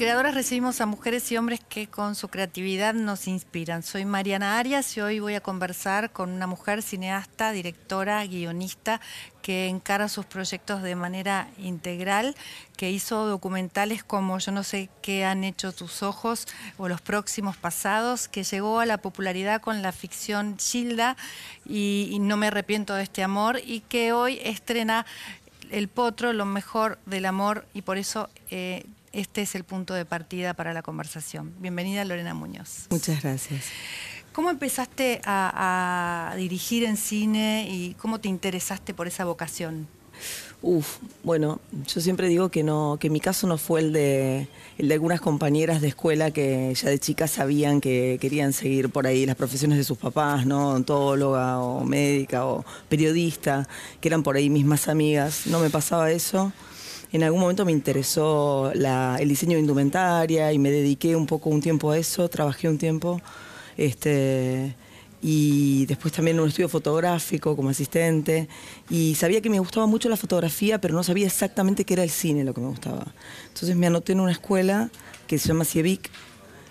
Creadoras recibimos a mujeres y hombres que con su creatividad nos inspiran. Soy Mariana Arias y hoy voy a conversar con una mujer cineasta, directora, guionista que encara sus proyectos de manera integral, que hizo documentales como Yo no sé qué han hecho tus ojos o Los próximos pasados, que llegó a la popularidad con la ficción Gilda y, No me arrepiento de este amor y que hoy estrena El Potro, lo mejor del amor y por eso... Eh, este es el punto de partida para la conversación. Bienvenida Lorena Muñoz. Muchas gracias. ¿Cómo empezaste a, dirigir en cine y cómo te interesaste por esa vocación? Uf, bueno, yo siempre digo que no, que mi caso no fue el de, el de algunas compañeras de escuela que ya de chicas sabían que querían seguir por ahí las profesiones de sus papás, ¿no? Odontóloga o médica o periodista, que eran por ahí mismas amigas. No me pasaba eso en algún momento me interesó el diseño de indumentaria y me dediqué un poco un tiempo a eso, trabajé un tiempo. Este, y después también en un estudio fotográfico como asistente y sabía que me gustaba mucho la fotografía pero no sabía exactamente qué era el cine lo que me gustaba. Entonces me anoté en una escuela que se llama CIEVIC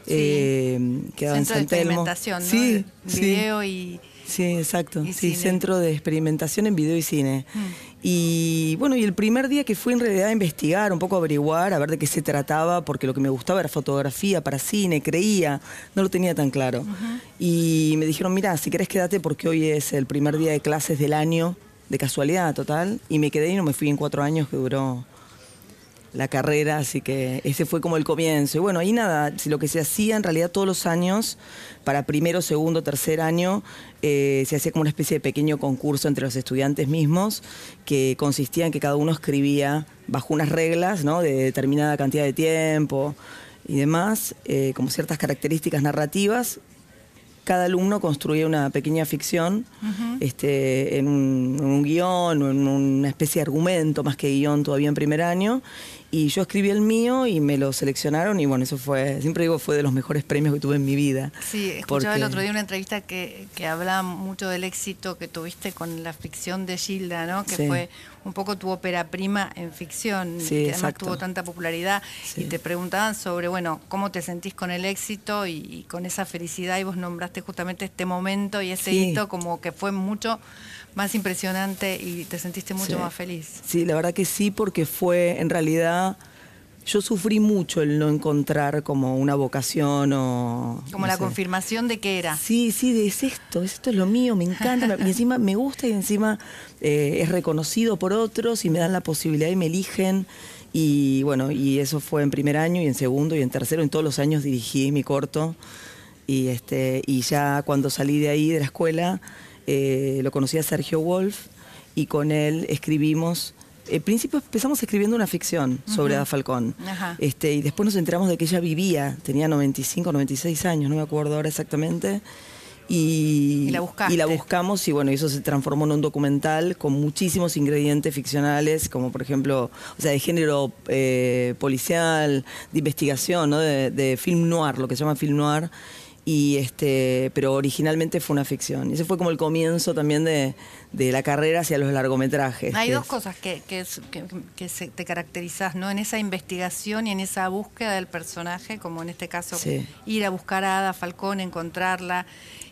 eh, que en San Telmo. sí, video y sí exacto sí centro de experimentación en video y cine mm. Y bueno, y el primer día que fui en realidad a investigar, un poco a averiguar, a ver de qué se trataba, porque lo que me gustaba era fotografía para cine, creía, no lo tenía tan claro. Y me dijeron, mira, si querés quédate porque hoy es el primer día de clases del año, de casualidad total, y me quedé y no me fui en cuatro años que duró la carrera, así que ese fue como el comienzo. Y bueno, ahí nada, lo que se hacía en realidad todos los años, para primero, segundo, tercer año, eh, se hacía como una especie de pequeño concurso entre los estudiantes mismos, que consistía en que cada uno escribía bajo unas reglas, ¿no? De determinada cantidad de tiempo y demás, eh, como ciertas características narrativas cada alumno construía una pequeña ficción este, en, un, un, guion o en una especie de argumento, más que guion todavía en primer año, y yo escribí el mío y me lo seleccionaron y bueno, eso fue, siempre digo, fue de los mejores premios que tuve en mi vida. Sí, escuchaba el otro día una entrevista que, que hablaba mucho del éxito que tuviste con la ficción de Gilda, ¿no? Que fue un poco tu ópera prima en ficción, sí, que además tuvo tanta popularidad. Y te preguntaban sobre, bueno, cómo te sentís con el éxito y, con esa felicidad y vos nombraste justamente este momento y ese hito como que fue mucho más impresionante y te sentiste mucho más feliz. Sí, la verdad que sí, porque fue en realidad yo sufrí mucho el no encontrar como una vocación o... Como la confirmación de que era. Sí, sí, es esto, esto es lo mío, me encanta, y encima me gusta y encima eh, es reconocido por otros y me dan la posibilidad y me eligen. Y bueno, y eso fue en primer año y en segundo y en tercero, en todos los años dirigí mi corto. Y, este, y ya cuando salí de ahí, de la escuela, eh, lo conocí a Sergio Wolf y con él escribimos al principio empezamos escribiendo una ficción sobre Ada Falcón. Este, y después nos enteramos de que ella vivía, tenía 95, 96 años, no me acuerdo ahora exactamente. Y, la y, la buscamos y bueno, eso se transformó en un documental con muchísimos ingredientes ficcionales, como por ejemplo, o sea, de género eh, policial, de investigación, ¿no? de, de film noir, lo que se llama film noir y este, pero originalmente fue una ficción. Y ese fue como el comienzo también de, la carrera hacia los largometrajes. Hay dos cosas que, que, te caracterizas, ¿no? En esa investigación y en esa búsqueda del personaje, como en este caso, ir a buscar a Ada Falcón, encontrarla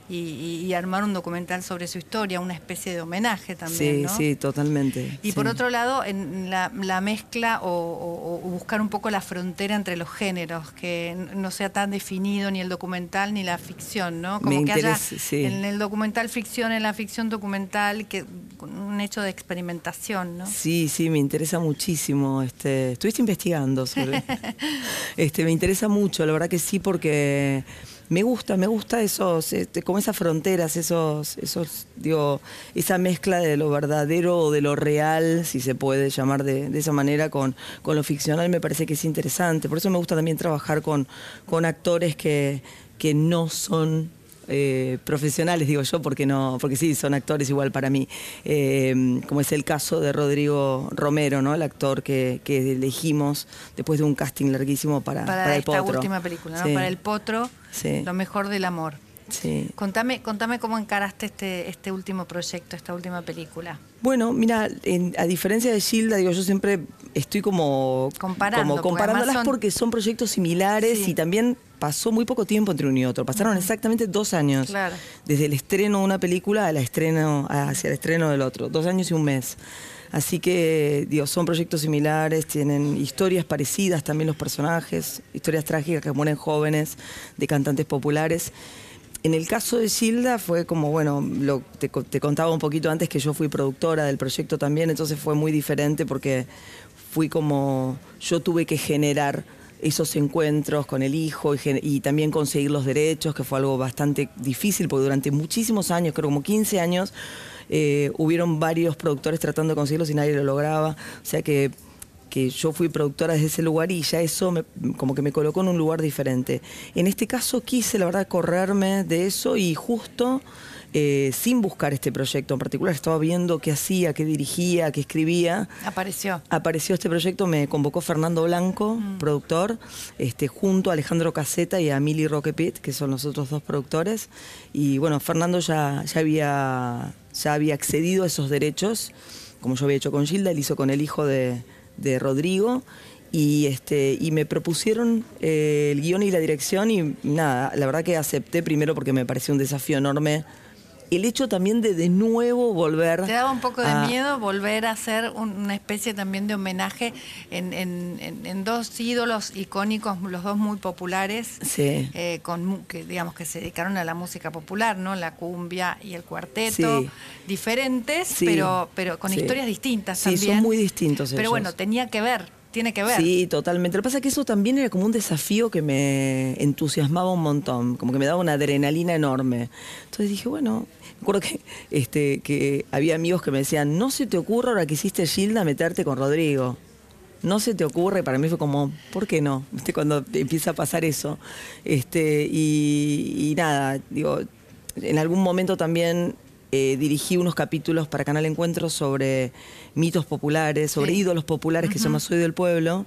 y, armar un documental sobre su historia, una especie de homenaje también. Sí, sí, totalmente. Y por otro lado, en la, mezcla o, buscar un poco la frontera entre los géneros, que no sea tan definido ni el documental ni la ficción, ¿no? Como que haya en el documental ficción, en la ficción documental, que un hecho de experimentación, ¿no? Sí, sí, me interesa muchísimo. Este, estuviste investigando sobre. este, me interesa mucho, la verdad que sí, porque me gusta, me gusta esos, este, como esas fronteras, esos, esos, digo, esa mezcla de lo verdadero o de lo real, si se puede llamar de, esa manera, con, con, lo ficcional, me parece que es interesante. Por eso me gusta también trabajar con, con actores que, que no son eh, profesionales, digo yo, porque no, porque sí, son actores igual para mí. Eh, como es el caso de Rodrigo Romero, ¿no? El actor que, elegimos después de un casting larguísimo para, para, el esta última película, ¿no? Para el potro, lo mejor del amor. Sí. Contame, contame cómo encaraste este, este último proyecto, esta última película. Bueno, mira, a diferencia de Gilda, digo, yo siempre estoy como, Comparando, comparándolas porque, son... proyectos similares y también pasó muy poco tiempo entre uno y otro. Pasaron exactamente dos años. Desde el estreno de una película a la estreno, hacia el estreno del otro. Dos años y un mes. Así que, digo, son proyectos similares, tienen historias parecidas también los personajes, historias trágicas que mueren jóvenes, de cantantes populares. En el caso de Gilda fue como, bueno, te, contaba un poquito antes que yo fui productora del proyecto también, entonces fue muy diferente porque fui como, yo tuve que generar esos encuentros con el hijo y, también conseguir los derechos, que fue algo bastante difícil, porque durante muchísimos años, creo como 15 años, eh, hubieron varios productores tratando de conseguirlos y nadie lo lograba. O sea que que yo fui productora desde ese lugar y ya eso como que me colocó en un lugar diferente. En este caso quise, la verdad, correrme de eso y justo eh, sin buscar este proyecto en particular, estaba viendo qué hacía, qué dirigía, qué escribía. Apareció. Apareció este proyecto, me convocó Fernando Blanco, mm. productor, este, junto a Alejandro Caseta y a Mili Roquepit, que son los otros dos productores. Y bueno, Fernando ya, ya, había, ya había accedido a esos derechos, como yo había hecho con Gilda, él hizo con el hijo de de Rodrigo y este y me propusieron eh, el guion y la dirección y nada, la verdad que acepté primero porque me pareció un desafío enorme el hecho también de de nuevo volver. ¿Te daba un poco de miedo volver a hacer una especie también de homenaje en, dos ídolos icónicos, los dos muy populares, eh, con, que digamos que se dedicaron a la música popular, ¿no? La cumbia y el cuarteto, diferentes, pero, pero con historias distintas también. Sí, son muy distintos. Pero bueno, tenía que ver tiene que ver. Sí, totalmente. Lo que pasa es que eso también era como un desafío que me entusiasmaba un montón, como que me daba una adrenalina enorme. Entonces dije, bueno, me acuerdo que, este, que había amigos que me decían, no se te ocurra ahora que hiciste Gilda meterte con Rodrigo. No se te ocurre, para mí fue como, ¿por qué no? ¿Viste? Cuando empieza a pasar eso. Este, y, nada, digo, en algún momento también eh, dirigí unos capítulos para Canal Encuentro sobre mitos populares, sobre ídolos populares que se llama Soy del Pueblo.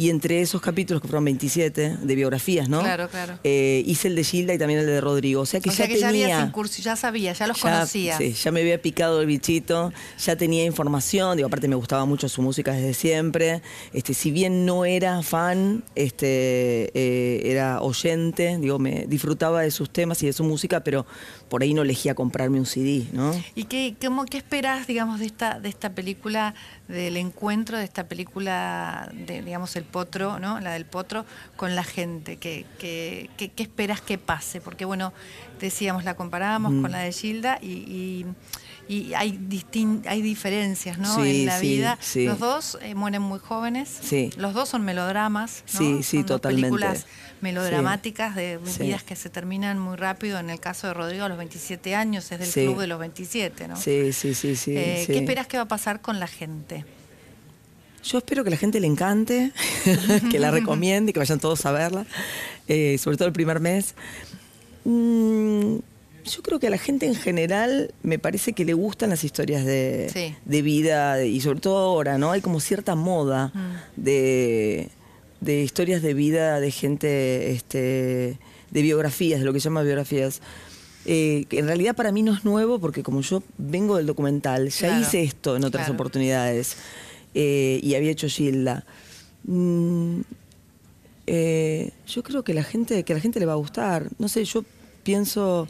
Y entre esos capítulos, que fueron 27 de biografías, ¿no? Claro, claro. Eh, hice el de Gilda y también el de Rodrigo. O sea que ya tenía. Ya, ya sabía, ya los conocía. Sí, ya me había picado el bichito, ya tenía información. Digo, aparte me gustaba mucho su música desde siempre. Este, si bien no era fan, este, eh, era oyente, digo, me disfrutaba de sus temas y de su música, pero por ahí no elegía comprarme un CD, ¿no? ¿Y qué, cómo, qué esperas, digamos, de esta, de esta película, del encuentro de esta película, de, digamos, el potro, ¿no? La del potro, con la gente. ¿Qué, qué, qué, esperas que pase? Porque, bueno, decíamos, la comparábamos con mm. la de Gilda y y hay hay diferencias ¿no? en la vida. Los dos eh, mueren muy jóvenes. Los dos son melodramas. ¿no? Sí, sí, totalmente. películas melodramáticas de vidas que se terminan muy rápido. En el caso de Rodrigo, a los 27 años, es del club de los 27, ¿no? Sí, sí, sí, sí, eh, ¿Qué esperas que va a pasar con la gente? Yo espero que la gente le encante, que la recomiende, que vayan todos a verla, eh, sobre todo el primer mes. Mm, yo creo que a la gente en general me parece que le gustan las historias de, vida y sobre todo ahora, ¿no? Hay como cierta moda mm. de, historias de vida de gente, este, de biografías, de lo que se llama biografías. Eh, que en realidad para mí no es nuevo porque como yo vengo del documental, ya hice esto en otras oportunidades eh, y había hecho Gilda. Mm, eh, yo creo que la gente, que a la gente le va a gustar. No sé, yo pienso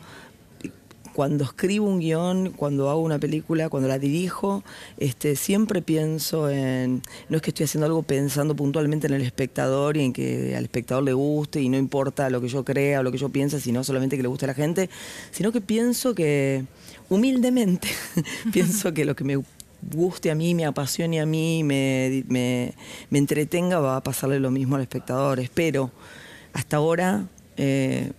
cuando escribo un guion, cuando hago una película, cuando la dirijo, este, siempre pienso en, no es que estoy haciendo algo pensando puntualmente en el espectador y en que al espectador le guste y no importa lo que yo crea o lo que yo piense, sino solamente que le guste a la gente, sino que pienso que, humildemente, pienso que lo que me guste a mí, me apasione a mí, me, me, entretenga, va a pasarle lo mismo al espectador. Espero. Hasta ahora eh,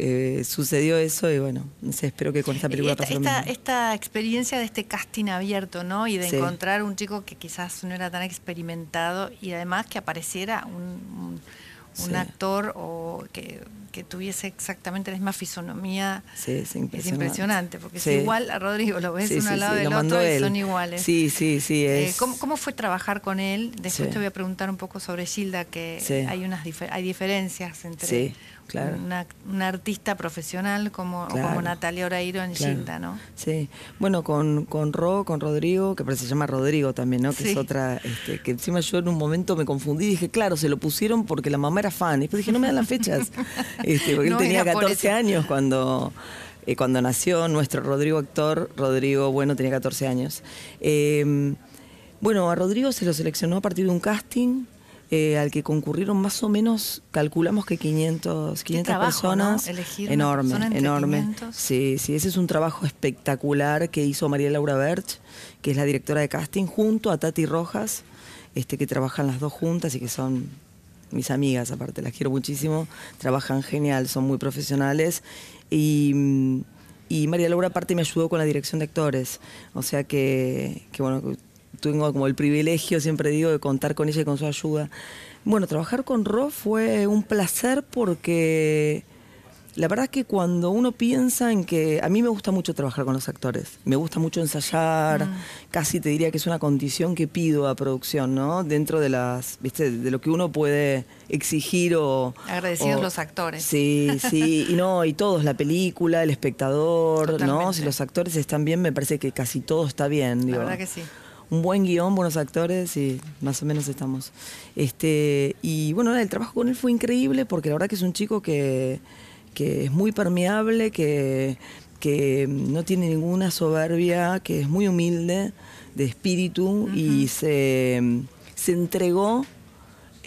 eh, sucedió eso y bueno, no sé, espero que con esta película esta, pase esta, experiencia de este casting abierto, ¿no? Y de encontrar un chico que quizás no era tan experimentado y además que apareciera un, un, actor o que, tuviese exactamente la misma fisonomía. Sí, es impresionante. Es impresionante, porque es igual a Rodrigo, lo ves uno al lado del otro y son iguales. Sí, sí, sí. Eh, ¿cómo, fue trabajar con él? Después te voy a preguntar un poco sobre Gilda, que hay unas hay diferencias entre una, artista profesional como, como Natalia Oreiro en Gilda, ¿no? Sí, bueno, con, con Ro, con Rodrigo, que se llama Rodrigo también, ¿no? Que es otra, este, que encima yo en un momento me confundí y dije, claro, se lo pusieron porque la mamá era fan. Y después dije, no me dan las fechas. este, porque él tenía 14 años cuando... Eh, cuando nació nuestro Rodrigo actor, Rodrigo, bueno, tenía 14 años. Em, bueno, a Rodrigo se lo seleccionó a partir de un casting eh, al que concurrieron más o menos, calculamos que 500, 500 personas. enorme, enorme. Sí, sí, ese es un trabajo espectacular que hizo María Laura Berch, que es la directora de casting, junto a Tati Rojas, este, que trabajan las dos juntas y que son mis amigas, aparte, las quiero muchísimo, trabajan genial, son muy profesionales. Y, y María Laura aparte me ayudó con la dirección de actores, o sea que, que bueno, tengo como el privilegio, siempre digo, de contar con ella y con su ayuda. Bueno, trabajar con Ro fue un placer porque la verdad es que cuando uno piensa en que a mí me gusta mucho trabajar con los actores, me gusta mucho ensayar, mm. casi te diría que es una condición que pido a producción, ¿no? Dentro de las, viste, de lo que uno puede exigir o agradecidos los actores. Sí, sí, y no, y todos, la película, el espectador, ¿no? Si los actores están bien, me parece que casi todo está bien, La verdad que sí un buen guion, buenos actores y más o menos estamos. Este, y bueno, el trabajo con él fue increíble porque la verdad que es un chico que, es muy permeable, que, que no tiene ninguna soberbia, que es muy humilde de espíritu y se, se entregó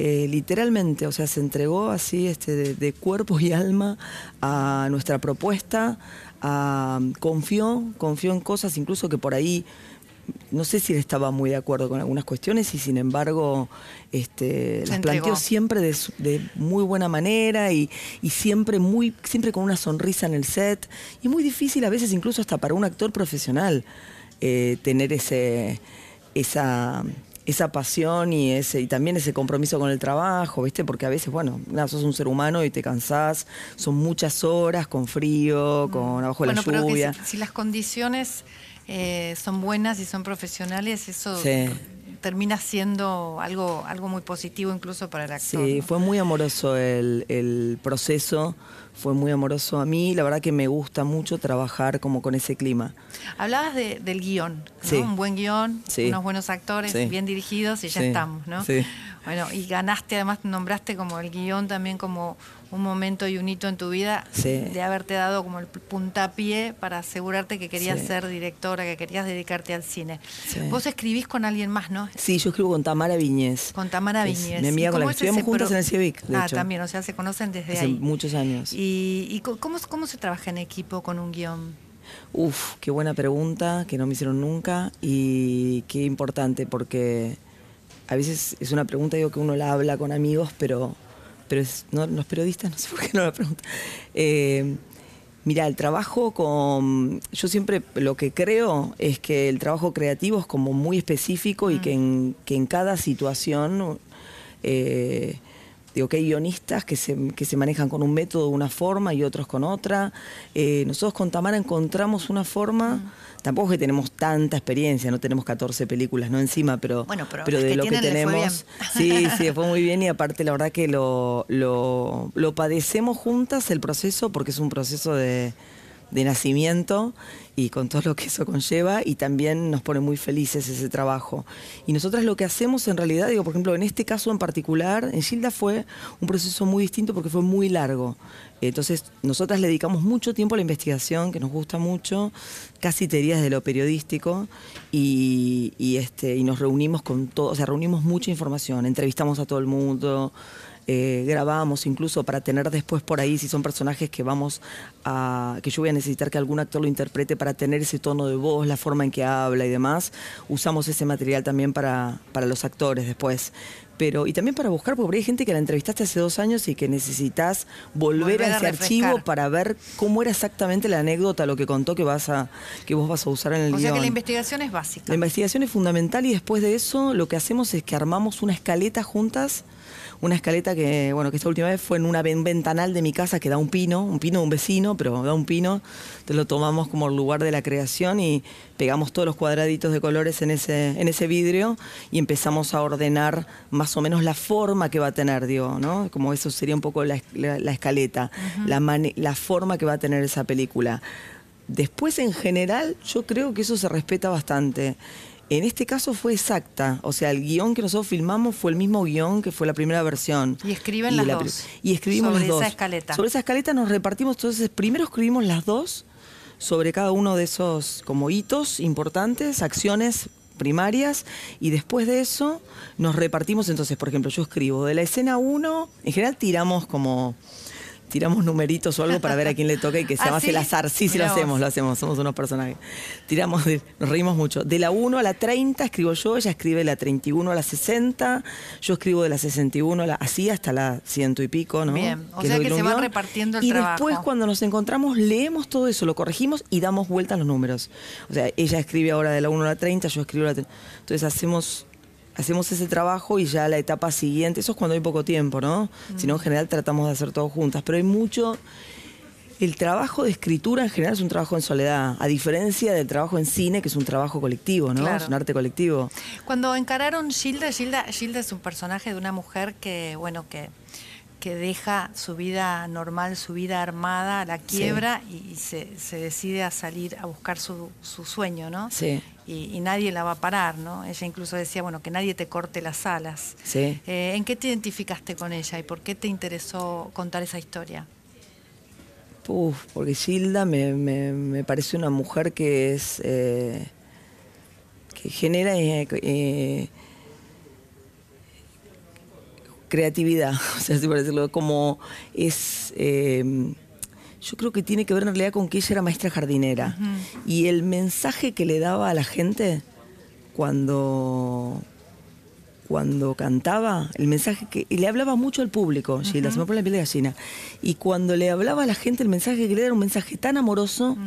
eh, literalmente, o sea, se entregó así este, de, cuerpo y alma a nuestra propuesta, confió, confió en cosas incluso que por ahí no sé si él estaba muy de acuerdo con algunas cuestiones y sin embargo este, las planteó siempre de, muy buena manera y, siempre, muy, siempre con una sonrisa en el set. Y muy difícil a veces incluso hasta para un actor profesional eh, tener ese, esa, esa pasión y ese y también ese compromiso con el trabajo, ¿viste? Porque a veces, bueno, nada, sos un ser humano y te cansás, son muchas horas con frío, con abajo de la lluvia. si las condiciones eh, son buenas y son profesionales, eso termina siendo algo, algo muy positivo incluso para el actor. Sí, fue muy amoroso el, proceso, fue muy amoroso. A mí, la verdad que me gusta mucho trabajar como con ese clima. Hablabas del guion, un buen guion, unos buenos actores, bien dirigidos y ya estamos, ¿no? Bueno, y ganaste, además nombraste como el guion también como un momento y un hito en tu vida de haberte dado como el puntapié para asegurarte que querías ser directora, que querías dedicarte al cine. Vos escribís con alguien más, ¿no? Sí, yo escribo con Tamara Viñez. Con Tamara Viñez. Mi amiga con la que estudiamos juntas en el CIEVIC, Ah, también, o sea, se conocen desde Hace ahí. muchos años. ¿Y, cómo, cómo se trabaja en equipo con un guion? Uf, qué buena pregunta, que no me hicieron nunca y qué importante porque a veces es una pregunta digo que uno la habla con amigos, pero pero no, los periodistas no sé por qué no la preguntan. Eh, mira, el trabajo con... Yo siempre lo que creo es que el trabajo creativo es como muy específico y mm. que, en, que en cada situación... Eh, digo que hay guionistas que se, que se manejan con un método, una forma y otros con otra. Eh, nosotros con Tamara encontramos una forma... Tampoco es que tenemos tanta experiencia, no tenemos 14 películas, no encima, pero, pero, de lo que tenemos. Sí, sí, fue muy bien y aparte la verdad que lo, lo, lo padecemos juntas el proceso porque es un proceso de de nacimiento y con todo lo que eso conlleva y también nos pone muy felices ese trabajo. Y nosotras lo que hacemos en realidad, digo, por ejemplo, en este caso en particular, en Gilda fue un proceso muy distinto porque fue muy largo. Entonces, nosotras le dedicamos mucho tiempo a la investigación, que nos gusta mucho, casi te dirías de lo periodístico, y, y, este, y nos reunimos con todo, o sea, reunimos mucha información, entrevistamos a todo el mundo, eh, grabamos incluso para tener después por ahí, si son personajes que vamos a, que yo voy a necesitar que algún actor lo interprete para tener ese tono de voz, la forma en que habla y demás, usamos ese material también para, para los actores después. Pero, y también para buscar, porque hay gente que la entrevistaste hace dos años y que necesitas volver, a ese archivo para ver cómo era exactamente la anécdota, lo que contó que vas a, que vos vas a usar en el o O sea que la investigación es básica. La investigación es fundamental y después de eso lo que hacemos es que armamos una escaleta juntas una escaleta que, bueno, que esta última vez fue en una ventanal de mi casa que da un pino, un pino de un vecino, pero da un pino. Entonces lo tomamos como lugar de la creación y pegamos todos los cuadraditos de colores en ese, en ese vidrio y empezamos a ordenar más o menos la forma que va a tener, digo, ¿no? Como eso sería un poco la, escaleta, la, la forma que va a tener esa película. Después, en general, yo creo que eso se respeta bastante. En este caso fue exacta, o sea, el guion que nosotros filmamos fue el mismo guion que fue la primera versión. Y escriben las dos. Y escribimos sobre las dos. esa escaleta. Sobre esa escaleta nos repartimos, entonces primero escribimos las dos sobre cada uno de esos como hitos importantes, acciones primarias y después de eso nos repartimos entonces, por ejemplo, yo escribo de la escena 1, en general tiramos como tiramos numeritos o algo para ver a quién le toca y que se ¿Ah, llama el azar. Sí, sí, lo hacemos, lo hacemos, somos unos personajes. Tiramos, nos reímos mucho. De la 1 a la 30 escribo yo, ella escribe de la 31 a la 60, yo escribo de la 61 a la, así hasta la ciento y pico, ¿no? Bien, o sea que se va repartiendo el trabajo. Y después cuando nos encontramos leemos todo eso, lo corregimos y damos vuelta a los números. O sea, ella escribe ahora de la 1 a la 30, yo escribo la 30. Entonces hacemos hacemos ese trabajo y ya la etapa siguiente, eso es cuando hay poco tiempo, ¿no? Si no, en general tratamos de hacer todo juntas, pero hay mucho... El trabajo de escritura en general es un trabajo en soledad, a diferencia del trabajo en cine, que es un trabajo colectivo, ¿no? Es un arte colectivo. Cuando encararon Gilda, Gilda, Gilda es un personaje de una mujer que, bueno, que que deja su vida normal, su vida armada, la quiebra y, se, decide a salir a buscar su, sueño, ¿no? Sí. Y, nadie la va a parar, ¿no? Ella incluso decía, bueno, que nadie te corte las alas. Sí. Eh, ¿En qué te identificaste con ella y por qué te interesó contar esa historia? Uf, porque Gilda me, me, parece una mujer que es... Eh, que genera... Eh, creatividad, o sea, así por decirlo, como es... Eh, yo creo que tiene que ver en realidad con que ella era maestra jardinera. Y el mensaje que le daba a la gente cuando, cuando cantaba, el mensaje que. Y le hablaba mucho al público, Gilda, se me pone la piel de gallina. Y cuando le hablaba a la gente, el mensaje que le daba era un mensaje tan amoroso,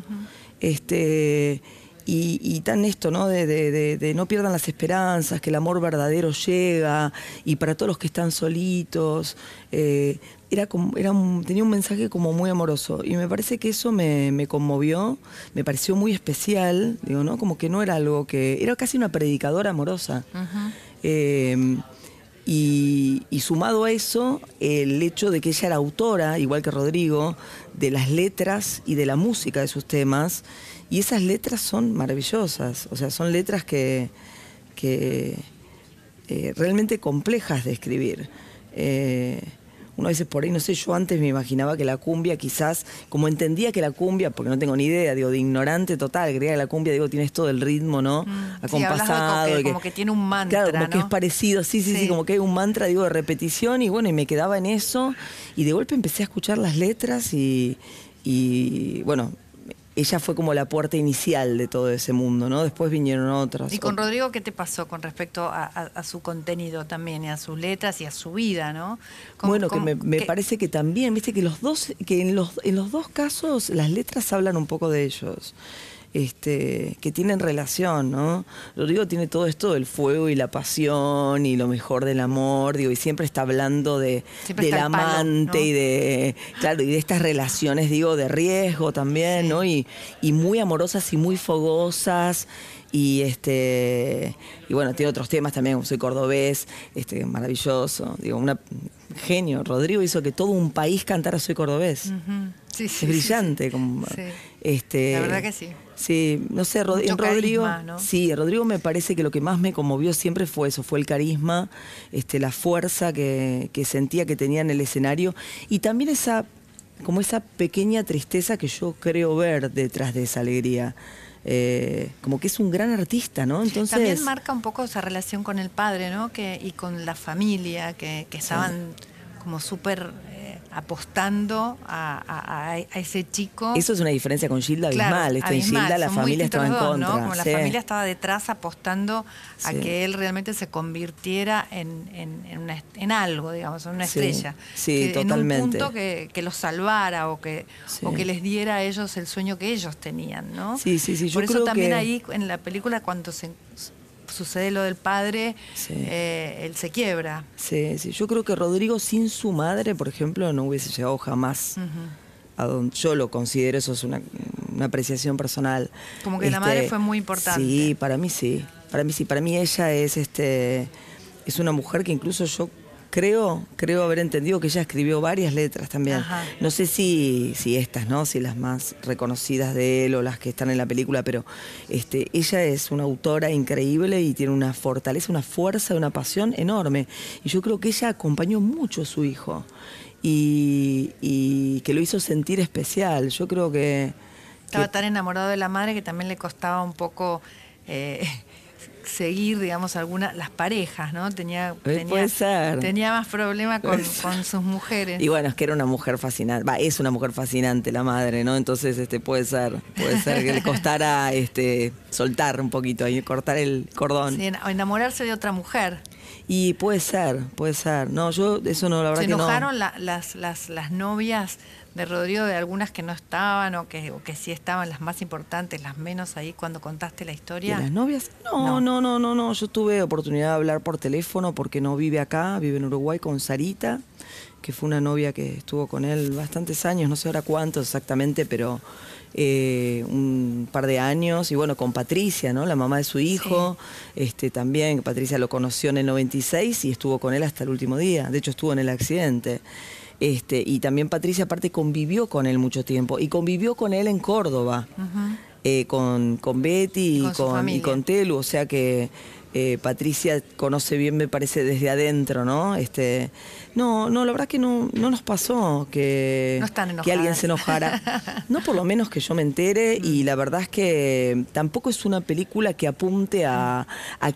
este y, tan esto, ¿no? De, no pierdan las esperanzas, que el amor verdadero llega, y para todos los que están solitos. Eh, era como, era tenía un mensaje como muy amoroso. Y me parece que eso me, conmovió, me pareció muy especial, digo, ¿no? Como que no era algo que. Era casi una predicadora amorosa. Eh, y, sumado a eso, el hecho de que ella era autora, igual que Rodrigo, de las letras y de la música de sus temas. Y esas letras son maravillosas, o sea, son letras que, que eh, realmente complejas de escribir. Eh, uno a veces por ahí, no sé, yo antes me imaginaba que la cumbia quizás, como entendía que la cumbia, porque no tengo ni idea, digo, de ignorante total, creía que la cumbia, digo, tienes todo el ritmo, ¿no? Mm, Acompasado. como, que, tiene un mantra, Claro, como que es parecido, sí, sí, sí, como que hay un mantra, digo, de repetición, y bueno, y me quedaba en eso, y de golpe empecé a escuchar las letras y, y bueno, ella fue como la puerta inicial de todo ese mundo, ¿no? Después vinieron otras. ¿Y con Rodrigo qué te pasó con respecto a, su contenido también, y a sus letras y a su vida, ¿no? bueno, que me, parece que también, viste que los dos, que en los, en los dos casos las letras hablan un poco de ellos este, que tienen relación, ¿no? Rodrigo tiene todo esto del fuego y la pasión y lo mejor del amor, digo, y siempre está hablando de, del amante y de, claro, y de estas relaciones, digo, de riesgo también, ¿no? Y, y muy amorosas y muy fogosas y este y bueno tiene otros temas también soy cordobés este maravilloso digo una genio. Rodrigo hizo que todo un país cantara soy cordobés. Sí, es brillante como este la verdad que sí Sí, no sé, Rodrigo, sí, Rodrigo me parece que lo que más me conmovió siempre fue eso, fue el carisma, este, la fuerza que, sentía que tenía en el escenario y también esa, como esa pequeña tristeza que yo creo ver detrás de esa alegría. Eh, como que es un gran artista, ¿no? Entonces también marca un poco esa relación con el padre, ¿no? Que y con la familia que, estaban como súper apostando a, ese chico. Eso es una diferencia con Gilda abismal. Este, en Gilda la familia estaba en contra. Como la familia estaba detrás apostando a que él realmente se convirtiera en, en, algo, digamos, en una estrella. Sí, totalmente. En un punto que, que los salvara o que, o que les diera a ellos el sueño que ellos tenían, ¿no? Sí, sí, sí. Por eso también ahí en la película cuando se sucede lo del padre, eh, él se quiebra. Sí, sí. Yo creo que Rodrigo sin su madre, por ejemplo, no hubiese llegado jamás. A donde yo lo considero, eso es una, apreciación personal. Como que la madre este, fue muy importante. Sí, para mí sí. Para mí sí. Para mí ella es este es una mujer que incluso yo creo, creo haber entendido que ella escribió varias letras también. No sé si, si estas, ¿no? Si las más reconocidas de él o las que están en la película, pero este, ella es una autora increíble y tiene una fortaleza, una fuerza, una pasión enorme. Y yo creo que ella acompañó mucho a su hijo y, que lo hizo sentir especial. Yo creo que... Estaba tan enamorado de la madre que también le costaba un poco... Eh, seguir, digamos, algunas, las parejas, ¿no? Tenía, eh, tenía, tenía más problemas con, sus mujeres. Y bueno, es que era una mujer fascinante, va, es una mujer fascinante la madre, ¿no? Entonces, este, puede ser, puede ser que le costara este, soltar un poquito y cortar el cordón. Sí, enamorarse de otra mujer. Y puede ser, puede ser. No, yo eso no, la verdad ¿Se que no. ¿Se enojaron las, las, las novias de Rodrigo de algunas que no estaban o que, o que sí estaban las más importantes, las menos ahí cuando contaste la historia? las novias? No, no, no, no, no, Yo tuve oportunidad de hablar por teléfono porque no vive acá, vive en Uruguay con Sarita, que fue una novia que estuvo con él bastantes años, no sé ahora cuántos exactamente, pero eh, un par de años. Y bueno, con Patricia, ¿no? La mamá de su hijo, este también. Patricia lo conoció en el 96 y estuvo con él hasta el último día. De hecho, estuvo en el accidente. Este, y también Patricia aparte convivió con él mucho tiempo y convivió con él en Córdoba, eh, con, con, Betty y con, y con Telu, o sea que eh, Patricia conoce bien, me parece, desde adentro, ¿no? Este, no, no, la verdad que no, no nos pasó que, que alguien se enojara. No por lo menos que yo me entere y la verdad es que tampoco es una película que apunte a,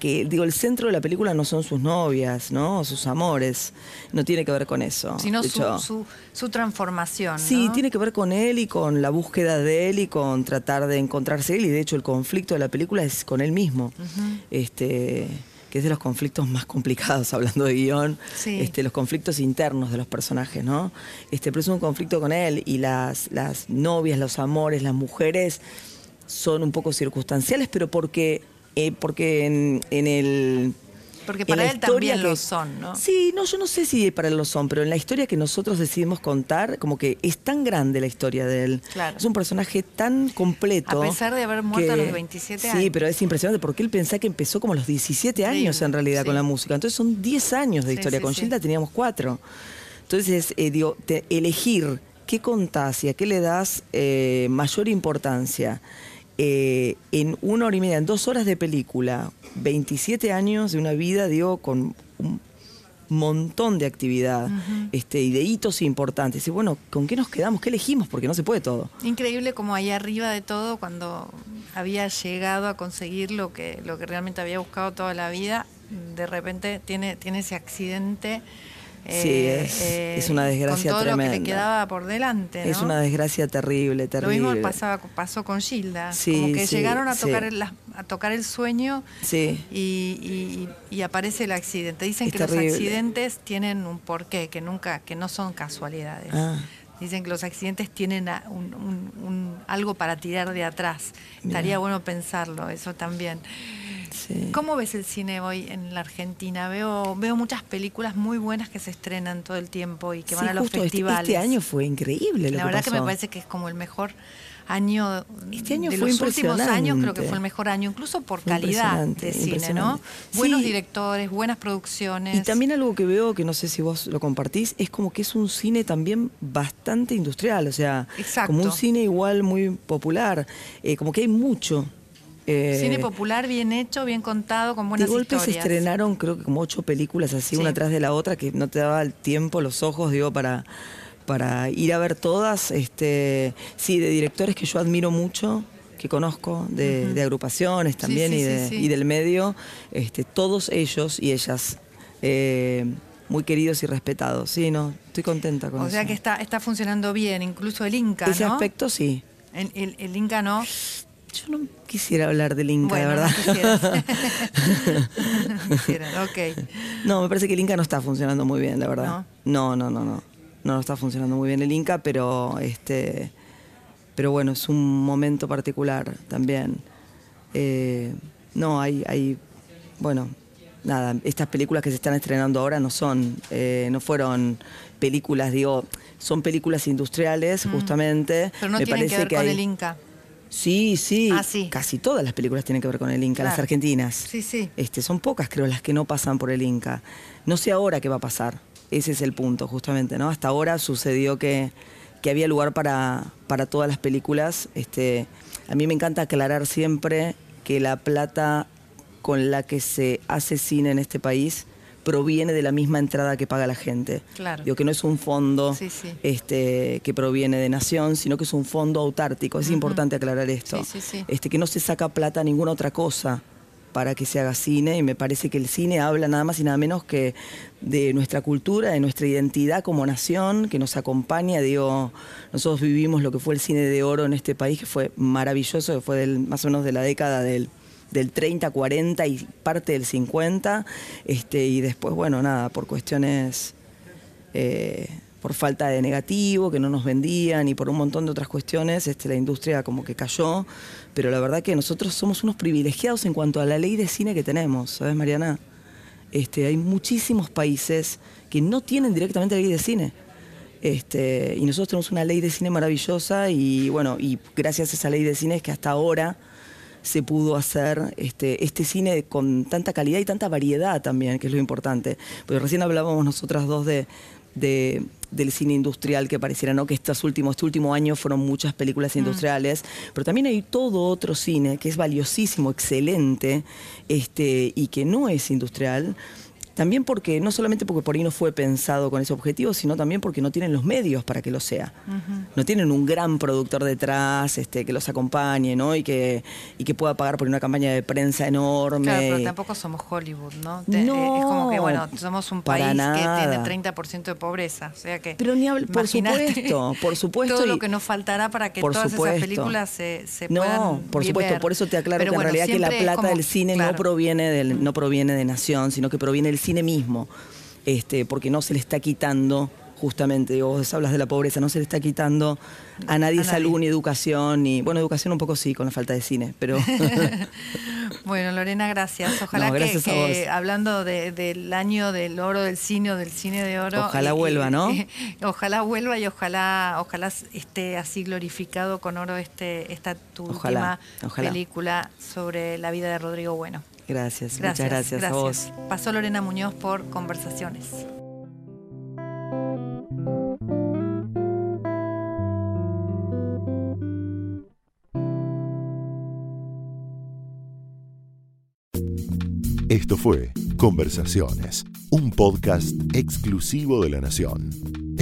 que, digo, el centro de la película no son sus novias, ¿no? Sus amores. No tiene que ver con eso. Sino su, su, transformación. Sí, tiene que ver con él y con la búsqueda de él y con tratar de encontrarse él y de hecho el conflicto de la película es con él mismo. Este que es de los conflictos más complicados, hablando de guion, este, los conflictos internos de los personajes, ¿no? Este, pero es un conflicto con él y las, las novias, los amores, las mujeres son un poco circunstanciales, pero porque, eh, porque en el porque para él también lo son, ¿no? Sí, no, yo no sé si para él lo son, pero en la historia que nosotros decidimos contar, como que es tan grande la historia de él. Claro. Es un personaje tan completo. A pesar de haber muerto a los 27 años. Sí, pero es impresionante porque él pensaba que empezó como a los 17 años en realidad con la música. Entonces son 10 años de historia. con Gilda teníamos 4. Entonces, eh, digo, elegir qué contás y a qué le das eh, mayor importancia. Eh, en una hora y media, en dos horas de película, 27 años de una vida, digo, con un montón de actividad este, y de hitos importantes. Y bueno, ¿con qué nos quedamos? ¿Qué elegimos? Porque no se puede todo. Increíble como ahí arriba de todo, cuando había llegado a conseguir lo que, lo que realmente había buscado toda la vida, de repente tiene, tiene ese accidente Sí, eh, es, una desgracia con todo tremenda. Lo que le quedaba por delante. ¿no? Es una desgracia terrible, terrible. Lo mismo pasaba, pasó con Gilda. como que llegaron a tocar, el, a tocar el sueño y, y, aparece el accidente. Dicen que los accidentes tienen un porqué, que nunca, que no son casualidades. Ah. Dicen que los accidentes tienen un, algo para tirar de atrás. Estaría bueno pensarlo, eso también. ¿Cómo ves el cine hoy en la Argentina? Veo, veo muchas películas muy buenas que se estrenan todo el tiempo y que van a los este, festivales. Este, año fue increíble. la verdad que me parece que es como el mejor año, este año de fue los últimos años creo que fue el mejor año incluso por calidad de cine no buenos directores buenas producciones. Y también algo que veo que no sé si vos lo compartís es como que es un cine también bastante industrial o sea como un cine igual muy popular eh, como que hay mucho eh, Cine popular bien hecho, bien contado, con buenas de golpe se estrenaron creo que como ocho películas así, una tras de la otra, que no te daba el tiempo, los ojos, digo, para, para ir a ver todas. Este, sí, de directores que yo admiro mucho que conozco, de, agrupaciones también y, y, del medio, este, todos ellos y ellas eh, muy queridos y respetados. Sí, no, estoy contenta con eso. O sea que está, está funcionando bien, incluso el Inca, Ese aspecto sí. El, el, Inca no. Yo no quisiera hablar del Inca, de verdad. No ok. No, me parece que el Inca no está funcionando muy bien, la verdad. No, no, no, no. No, está funcionando muy bien el Inca, pero este pero bueno, es un momento particular también. Eh, no, hay, hay bueno, nada, estas películas que se están estrenando ahora no son, eh, no fueron películas, digo, son películas industriales, mm. justamente. Pero no Me tienen parece que ver con el Inca. Sí, sí, ah, sí. Casi todas las películas tienen que ver con el Inca, las argentinas. Sí, sí. Este, son pocas, creo, las que no pasan por el Inca. No sé ahora qué va a pasar. Ese es el punto, justamente, ¿no? Hasta ahora sucedió que, que había lugar para, para todas las películas. Este, a mí me encanta aclarar siempre que la plata con la que se hace cine en este país proviene de la misma entrada que paga la gente. Claro. Digo que no es un fondo Este, que proviene de Nación, sino que es un fondo autártico. Es importante aclarar esto. este, que no se saca plata a ninguna otra cosa para que se haga cine y me parece que el cine habla nada más y nada menos que de nuestra cultura, de nuestra identidad como nación, que nos acompaña. Digo, nosotros vivimos lo que fue el cine de oro en este país, que fue maravilloso, que fue del, más o menos de la década del del 30, 40 y parte del 50. Este, y después, bueno, nada, por cuestiones, eh, por falta de negativo, que no nos vendían y por un montón de otras cuestiones, este, la industria como que cayó. Pero la verdad que nosotros somos unos privilegiados en cuanto a la ley de cine que tenemos, ¿sabes, Mariana? Este, hay muchísimos países que no tienen directamente ley de cine. Este, y nosotros tenemos una ley de cine maravillosa y bueno, y gracias a esa ley de cine es que hasta ahora se pudo hacer este, este cine con tanta calidad y tanta variedad también, que es lo importante. Porque recién hablábamos nosotras dos de, del cine industrial que pareciera, ¿no? Que estos últimos, este último año fueron muchas películas mm. industriales, pero también hay todo otro cine que es valiosísimo, excelente, este, y que no es industrial también porque, no solamente porque por ahí no fue pensado con ese objetivo, sino también porque no tienen los medios para que lo sea. No tienen un gran productor detrás este, que los acompañe, ¿no? Y que, y que pueda pagar por una campaña de prensa enorme. Claro, pero tampoco somos Hollywood, ¿no? no es como que, bueno, somos un país que tiene 30% de pobreza. O sea que. Pero ni por supuesto, por supuesto. Todo lo que nos faltará para que todas esas películas se, se no, No, por supuesto, por eso te aclaro que en realidad que la plata del cine no proviene del, no proviene de nación, sino que proviene del cine mismo, este, porque no se le está quitando justamente, vos hablas de la pobreza, no se le está quitando a nadie, salud ni educación, ni, bueno, educación un poco sí, con la falta de cine, pero... bueno, Lorena, gracias. Ojalá que, hablando del año del oro del cine o del cine de oro... Ojalá vuelva, ¿no? ojalá vuelva y ojalá, ojalá esté así glorificado con oro este, esta tu última película sobre la vida de Rodrigo Bueno. Gracias, muchas gracias, a vos. Pasó Lorena Muñoz por Conversaciones. Esto fue Conversaciones, un podcast exclusivo de La Nación.